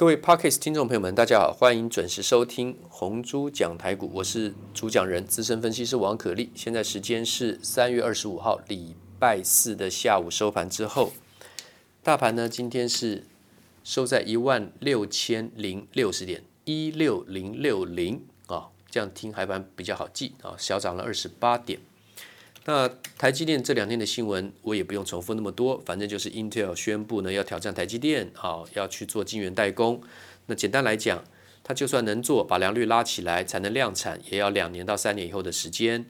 各位 Parkes 听众朋友们，大家好，欢迎准时收听红猪讲台股，我是主讲人资深分析师王可立。现在时间是三月二十五号礼拜四的下午收盘之后，大盘呢今天是收在一万六千零六十点，一六零六零啊，这样听还蛮比较好记啊，小涨了二十八点。那台积电这两天的新闻，我也不用重复那么多，反正就是 Intel 宣布呢要挑战台积电，好要去做晶圆代工。那简单来讲，它就算能做，把良率拉起来才能量产，也要两年到三年以后的时间。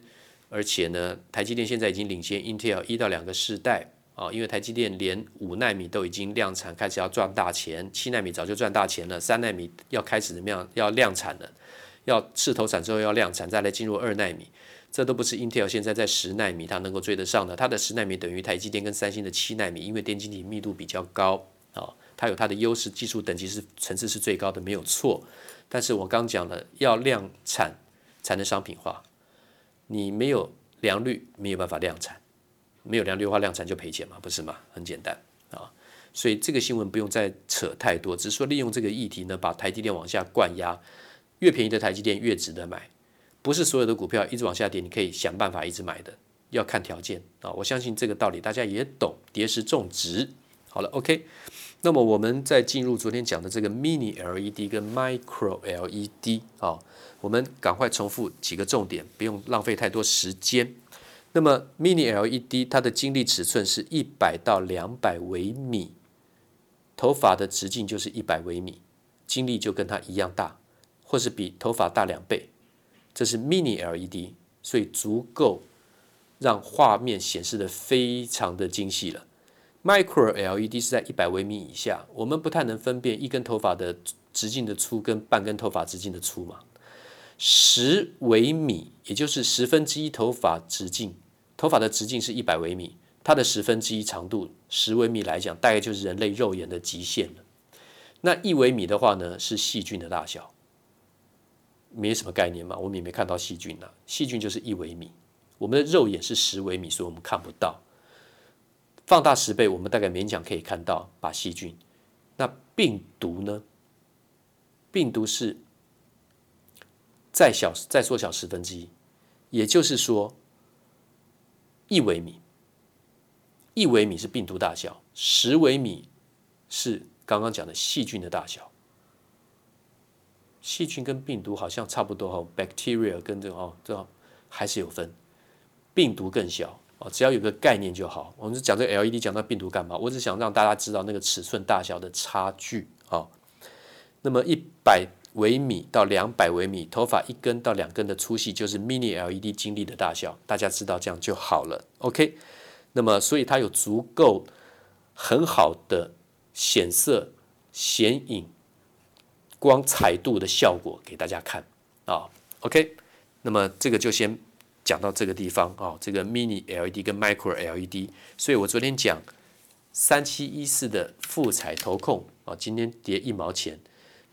而且呢，台积电现在已经领先 Intel 一到两个世代啊，因为台积电连五纳米都已经量产，开始要赚大钱，七纳米早就赚大钱了，三纳米要开始怎么样？要量产了，要试投产之后要量产，再来进入二纳米。这都不是 Intel 现在在十纳米它能够追得上的，它的十纳米等于台积电跟三星的七纳米，因为电晶体密度比较高啊，它有它的优势，技术等级是层次是最高的，没有错。但是我刚讲了，要量产才能商品化，你没有良率没有办法量产，没有良率的话量产就赔钱嘛，不是吗？很简单啊，所以这个新闻不用再扯太多，只是说利用这个议题呢，把台积电往下灌压，越便宜的台积电越值得买。不是所有的股票一直往下跌，你可以想办法一直买的，要看条件啊！我相信这个道理大家也懂，跌时重质。好了，OK。那么我们再进入昨天讲的这个 Mini LED 跟 Micro LED 啊，我们赶快重复几个重点，不用浪费太多时间。那么 Mini LED 它的晶粒尺寸是一百到两百微米，头发的直径就是一百微米，晶粒就跟它一样大，或是比头发大两倍。这是 Mini LED，所以足够让画面显示得非常的精细了。Micro LED 是在一百微米以下，我们不太能分辨一根头发的直径的粗跟半根头发直径的粗嘛。十微米，也就是十分之一头发直径，头发的直径是一百微米，它的十分之一长度十微米来讲，大概就是人类肉眼的极限了。那一微米的话呢，是细菌的大小。没什么概念嘛，我们也没看到细菌呐、细菌就是一微米，我们的肉眼是十微米，所以我们看不到。放大十倍，我们大概勉强可以看到把细菌。那病毒呢？病毒是再小再缩小十分之一，也就是说一微米。一微米是病毒大小，十微米是刚刚讲的细菌的大小。细菌跟病毒好像差不多哈，bacteria 跟这个哦，这还是有分，病毒更小哦，只要有个概念就好。我们是讲这个 LED 讲到病毒干嘛？我只想让大家知道那个尺寸大小的差距啊。那么一百微米到两百微米，头发一根到两根的粗细就是 mini LED 晶粒的大小，大家知道这样就好了。OK，那么所以它有足够很好的显色显影。光彩度的效果给大家看啊，OK，那么这个就先讲到这个地方啊，这个 Mini LED 跟 Micro LED，所以我昨天讲三七一四的富彩投控啊，今天跌一毛钱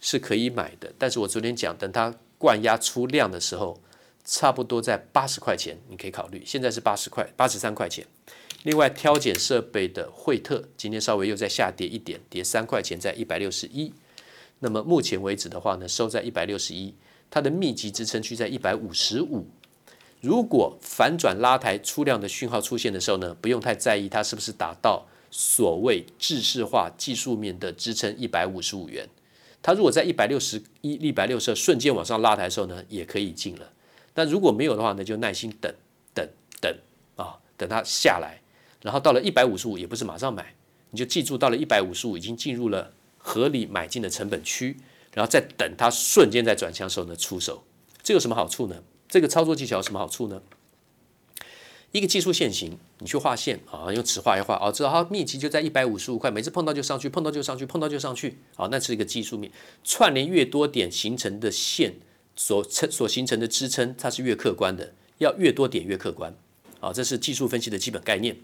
是可以买的，但是我昨天讲等它灌压出量的时候，差不多在八十块钱，你可以考虑，现在是八十块八十三块钱。另外挑拣设备的惠特今天稍微又再下跌一点，跌三块钱，在一百六十一。那么目前为止的话呢，收在一百六十一，它的密集支撑区在一百五十五。如果反转拉抬出量的讯号出现的时候呢，不用太在意它是不是达到所谓制式化技术面的支撑一百五十五元。它如果在一百六十一、一百六十二瞬间往上拉抬的时候呢，也可以进了。但如果没有的话呢，就耐心等等等啊，等它下来，然后到了一百五十五，也不是马上买，你就记住到了一百五十五已经进入了。合理买进的成本区，然后再等它瞬间在转强的时候呢出手，这有什么好处呢？这个操作技巧有什么好处呢？一个技术线型，你去画线啊，用尺画一画啊，知道它密集就在一百五十五块，每次碰到就上去，碰到就上去，碰到就上去，啊，那是一个技术面串联越多点形成的线所成所形成的支撑，它是越客观的，要越多点越客观，啊，这是技术分析的基本概念，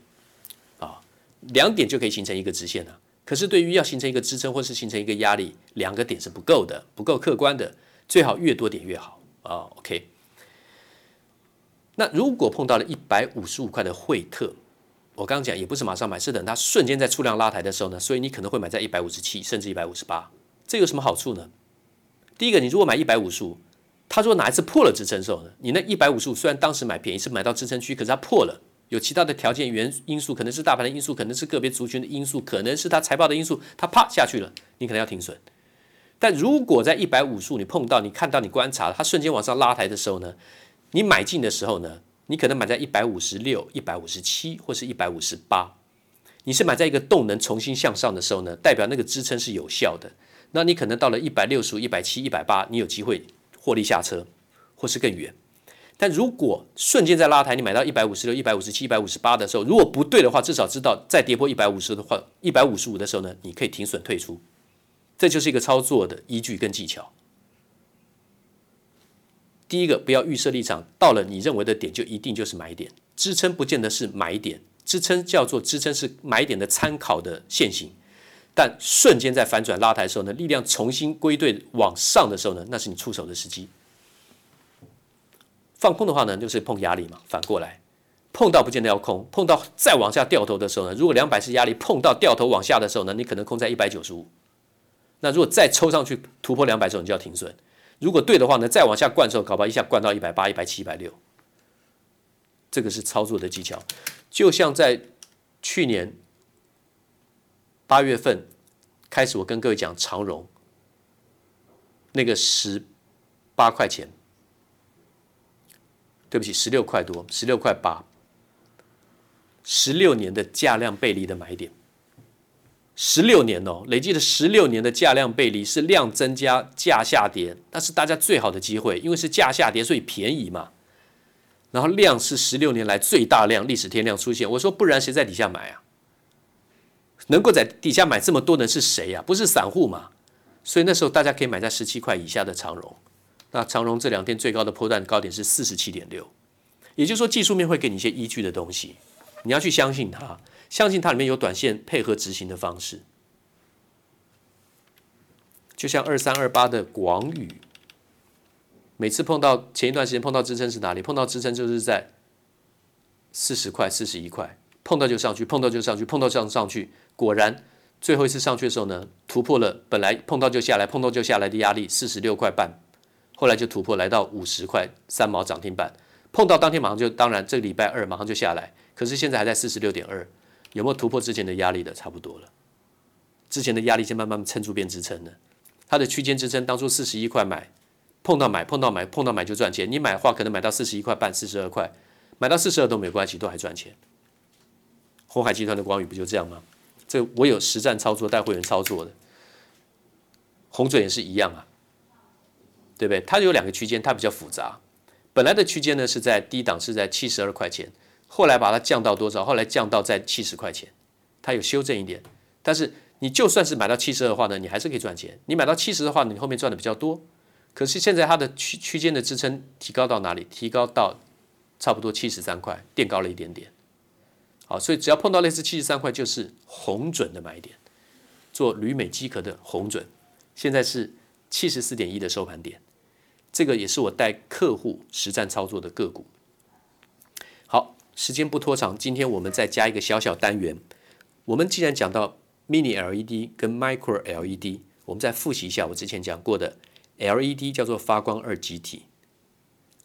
啊，两点就可以形成一个直线了。可是，对于要形成一个支撑或是形成一个压力，两个点是不够的，不够客观的，最好越多点越好啊。OK，那如果碰到了一百五十五块的惠特，我刚刚讲也不是马上买，是等它瞬间在出量拉抬的时候呢，所以你可能会买在一百五十七甚至一百五十八这有什么好处呢？第一个，你如果买一百五十五，它如果哪一次破了支撑的时候呢？你那一百五十五虽然当时买便宜是买到支撑区，可是它破了，有其他的条件原因素，可能是大盘的因素，可能是个别族群的因素，可能是它财报的因素，它啪下去了，你可能要停损。但如果在一百五十五你碰到，你看到你观察它瞬间往上拉抬的时候呢，你买进的时候呢，你可能买在一百五十六、一百五十七或是一百五十八，你是买在一个动能重新向上的时候呢，代表那个支撑是有效的。那你可能到了一百六十五、一百七、一百八，你有机会获利下车，或是更远。但如果瞬间在拉抬，你买到一百五十六、一百五十七、一百五十八的时候，如果不对的话，至少知道再跌破一百五十的话，一百五十五的时候呢，你可以停损退出。这就是一个操作的依据跟技巧。第一个，不要预设立场，到了你认为的点就一定就是买点，支撑不见得是买点，支撑叫做支撑是买点的参考的线型。但瞬间在反转拉抬的时候呢，力量重新归队往上的时候呢，那是你出手的时机。放空的话呢，就是碰压力嘛。反过来，碰到不见得要空，碰到再往下掉头的时候呢，如果两百是压力，碰到掉头往下的时候呢，你可能空在一百九十五。那如果再抽上去突破两百的时候，你就要停损。如果对的话呢，再往下灌的时候，搞不好一下灌到一百八、一百七、一百六。这个是操作的技巧，就像在去年。八月份开始，我跟各位讲长荣，那个十八块钱，对不起，十六块多，十六块八，十六年的价量背离的买点，十六年哦，累计的十六年的价量背离是量增加价下跌，那是大家最好的机会，因为是价下跌，所以便宜嘛。然后量是十六年来最大量历史天量出现，我说不然谁在底下买啊？能够在底下买这么多的是谁呀？不是散户嘛？所以那时候大家可以买在十七块以下的长荣。那长荣这两天最高的波段高点是四十七点六，也就是说技术面会给你一些依据的东西，你要去相信它，相信它里面有短线配合执行的方式。就像二三二八的广宇，每次碰到前一段时间碰到支撑是哪里？碰到支撑就是在四十块、四十一块，碰到就上去，碰到就上去，碰到上上去。果然，最后一次上去的时候呢，突破了本来碰到就下来，碰到就下来的压力四十六块半，后来就突破来到五十块三毛涨停板，碰到当天马上就，当然这个礼拜二马上就下来，可是现在还在四十六点二，有没有突破之前的压力的？差不多了，之前的压力先慢慢撑住变支撑了，它的区间支撑当初四十一块买，碰到买碰到买碰到买就赚钱，你买的话可能买到四十一块半四十二块，买到四十二都没关系，都还赚钱。鸿海集团的光宇不就这样吗？这我有实战操作带会员操作的，红准也是一样啊，对不对？它有两个区间，它比较复杂。本来的区间呢是在低档是在七十二块钱，后来把它降到多少？后来降到在七十块钱，它有修正一点。但是你就算是买到七十二的话呢，你还是可以赚钱。你买到七十的话，你后面赚的比较多。可是现在它的区区间的支撑提高到哪里？提高到差不多七十三块，垫高了一点点。好，所以只要碰到类似七十三块，就是红准的买点。做铝镁机壳的红准，现在是七十四点一的收盘点。这个也是我带客户实战操作的个股。好，时间不拖长，今天我们再加一个小小单元。我们既然讲到 Mini LED 跟 Micro LED，我们再复习一下我之前讲过的 LED 叫做发光二极体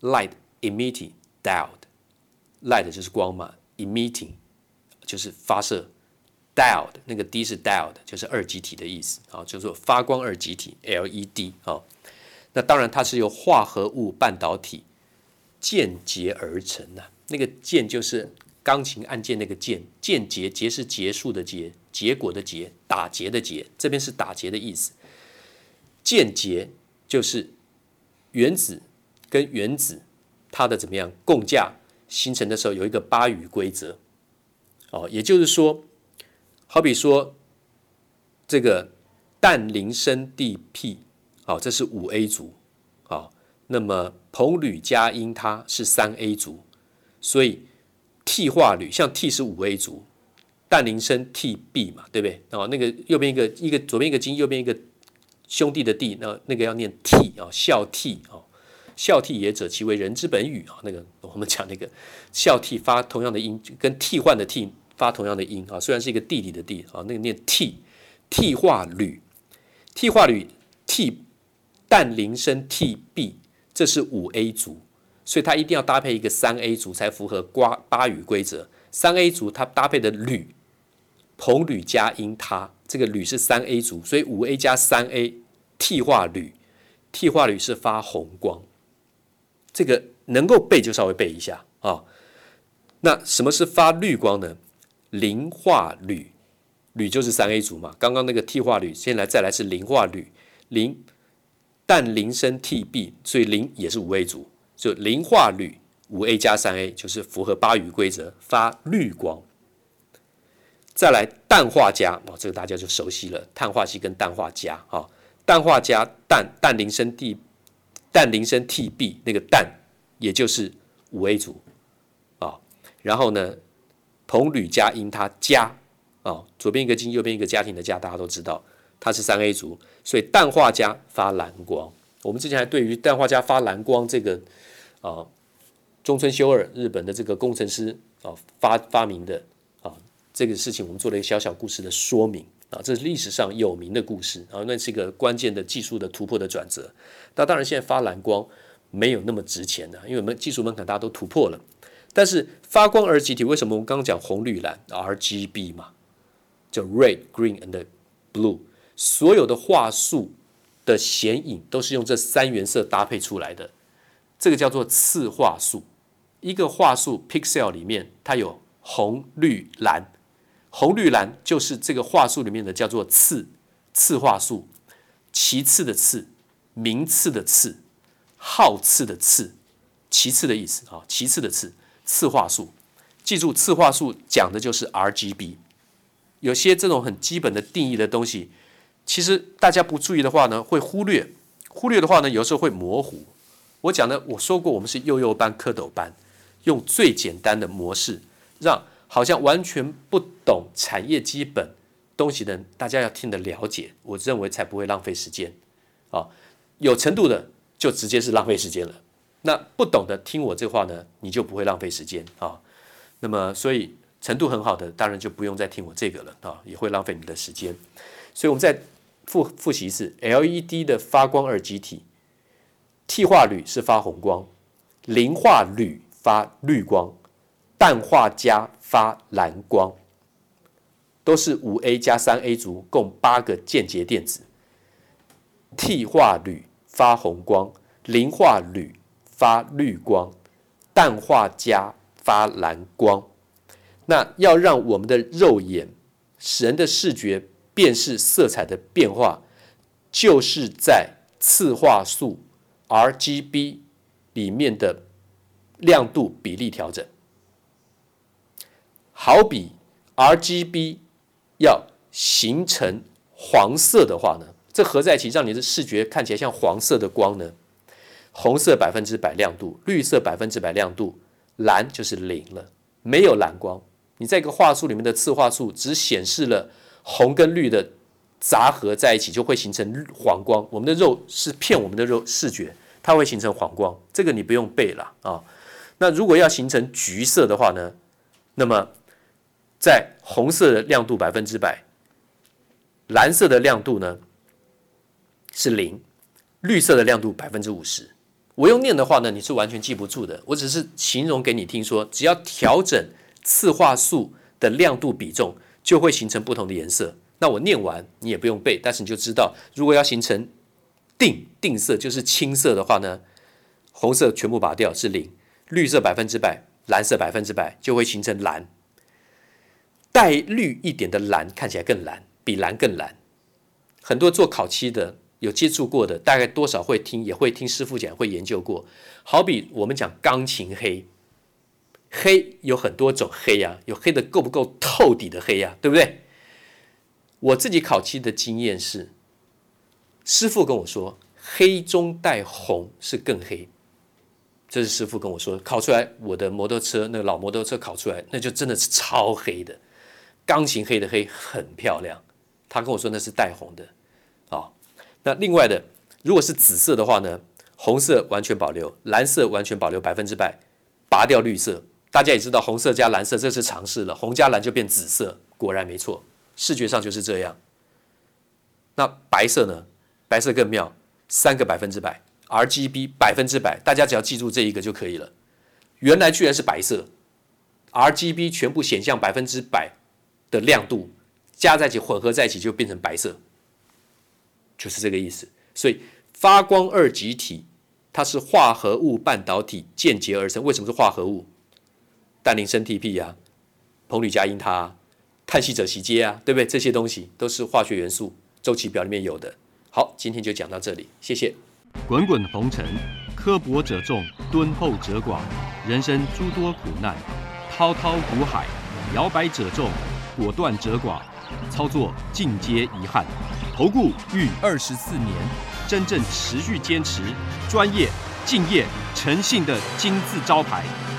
，Light Emitting Diode，Light 就是光嘛，Emitting。就是发射，diode 那个 D 是 diode，就是二极体的意思啊，叫做发光二极体 LED 啊。那当然它是由化合物半导体键结而成的，那个键就是钢琴按键那个键，键结结是结束的结，结果的结，打结的结，这边是打结的意思。键结就是原子跟原子它的怎么样共价形成的时候有一个巴与规则。哦，也就是说，好比说这个氮磷砷地 P，好，这是五 A 族，好，那么硼铝镓銦它是三 A 族，所以替化铝像 T 是五 A 族，氮磷砷銻銻嘛，对不对？哦，那个右边一个一个左边一个金，右边一个兄弟的弟，那那个要念 T 啊，孝悌啊。孝悌也者，其为人之本与啊。那个 我们讲那个孝悌发同样的音，跟替换的替发同样的音啊。虽然是一个弟弟的弟啊，那个念替替化铝，替化铝替氮磷砷 Tb，这是五 A 族，所以它一定要搭配一个三 A 族才符合瓜巴语规则。三 A 族它搭配的铝，硼铝加銦钛，这个铝是三 A 族，所以五 A 加三 A 替化铝，替化铝是发红光。这个能够背就稍微背一下啊、那什么是发绿光呢？磷化铝，铝就是三 A 族嘛。刚刚那个替化铝，现在再来是磷化铝，磷。氮磷砷 Tb，所以磷也是五 A 族，就磷化铝五 A 加三 A 就是符合巴语规则，发绿光。再来氮化镓，哦，这个大家就熟悉了，碳化硅跟氮化镓啊，氮化镓氮氮磷砷 T 氮磷砷 Tb 那个氮也就是五 A 族啊，然后呢，硼铝加銦钛镓啊，左边一个金，右边一个家庭的家，大家都知道。它是三 A 族，所以氮化镓发蓝光。我们之前还对于氮化镓发蓝光这个啊、中村修二日本的这个工程师啊、发发明的啊这个事情，我们做了一个小小故事的说明啊，这是历史上有名的故事啊，那是一个关键的技术的突破的转折。那当然，现在发蓝光没有那么值钱的，因为我们技术门槛大家都突破了。但是发光二极体为什么我们刚刚讲红绿蓝 RGB 嘛，叫 Red Green and Blue。所有的话术的显影都是用这三原色搭配出来的，这个叫做次画素。一个话术 pixel 里面，它有红、绿、蓝，红、绿、蓝就是这个话术里面的叫做次次话术，其次的次，名次的次，号次的次，其次的意思啊，其次的次，次话术。记住，次话术讲的就是 RGB。有些这种很基本的定义的东西。其实大家不注意的话呢，会忽略；忽略的话呢，有时候会模糊。我讲的，我说过，我们是幼幼班、蝌蚪班，用最简单的模式，让好像完全不懂产业基本东西的，大家要听得了解。我认为才不会浪费时间。啊，有程度的就直接是浪费时间了。那不懂的听我这话呢，你就不会浪费时间啊。那么，所以程度很好的，当然就不用再听我这个了啊，也会浪费你的时间。所以我们在。复复习一次，LED 的发光二极体，替化铝是发红光，磷化铝发绿光，氮化镓发蓝光，都是五 A 加三 A 族，共八个间接电子。替化铝发红光，磷化铝发绿光，氮化镓发蓝光。那要让我们的肉眼，使人的视觉。辨识色彩的变化，就是在次画素 RGB 里面的亮度比例调整。好比 RGB 要形成黄色的话呢，这合在一起让你的视觉看起来像黄色的光呢？红色百分之百亮度，绿色百分之百亮度，蓝就是零了，没有蓝光。你在一个画素里面的次画素只显示了。红跟绿的杂合在一起，就会形成黄光。我们的肉是骗我们的肉视觉，它会形成黄光。这个你不用背了啊。那如果要形成橘色的话呢？那么在红色的亮度百分之百，蓝色的亮度呢是零，绿色的亮度百分之五十。我用念的话呢，你是完全记不住的。我只是形容给你听说，只要调整次画素的亮度比重。就会形成不同的颜色。那我念完你也不用背，但是你就知道，如果要形成定定色，就是青色的话呢，红色全部拔掉是零，绿色百分之百，蓝色百分之百，就会形成蓝。带绿一点的蓝看起来更蓝，比蓝更蓝。很多做烤漆的有接触过的，大概多少会听，也会听师傅讲，会研究过。好比我们讲钢琴黑。黑有很多种黑呀、有黑的够不够透底的黑呀、对不对？我自己烤漆的经验是，师傅跟我说，黑中带红是更黑。这是师傅跟我说，烤出来我的摩托车那个老摩托车烤出来，那就真的是超黑的，钢琴黑的黑很漂亮。他跟我说那是带红的，啊、那另外的如果是紫色的话呢，红色完全保留，蓝色完全保留百分之百，拔掉绿色。大家也知道，红色加蓝色，这是尝试了。红加蓝就变紫色，果然没错，视觉上就是这样。那白色呢？白色更妙，三个百分之百，RGB 百分之百，大家只要记住这一个就可以了。原来居然是白色，RGB 全部显像百分之百的亮度加在一起混合在一起就变成白色，就是这个意思。所以发光二极体它是化合物半导体间接而生。为什么是化合物？氮磷砷 TP 啊，硼铝镓銦钛啊，碳锡鍺锡接啊，对不对？这些东西都是化学元素周期表里面有的。好，今天就讲到这里，谢谢。滚滚红尘，刻薄者众，敦厚者寡；人生诸多苦难，滔滔苦海，摇摆者众，果断者寡。操作尽皆遗憾。投顾逾二十四年，真正持续坚持、专业、敬业、诚信的金字招牌。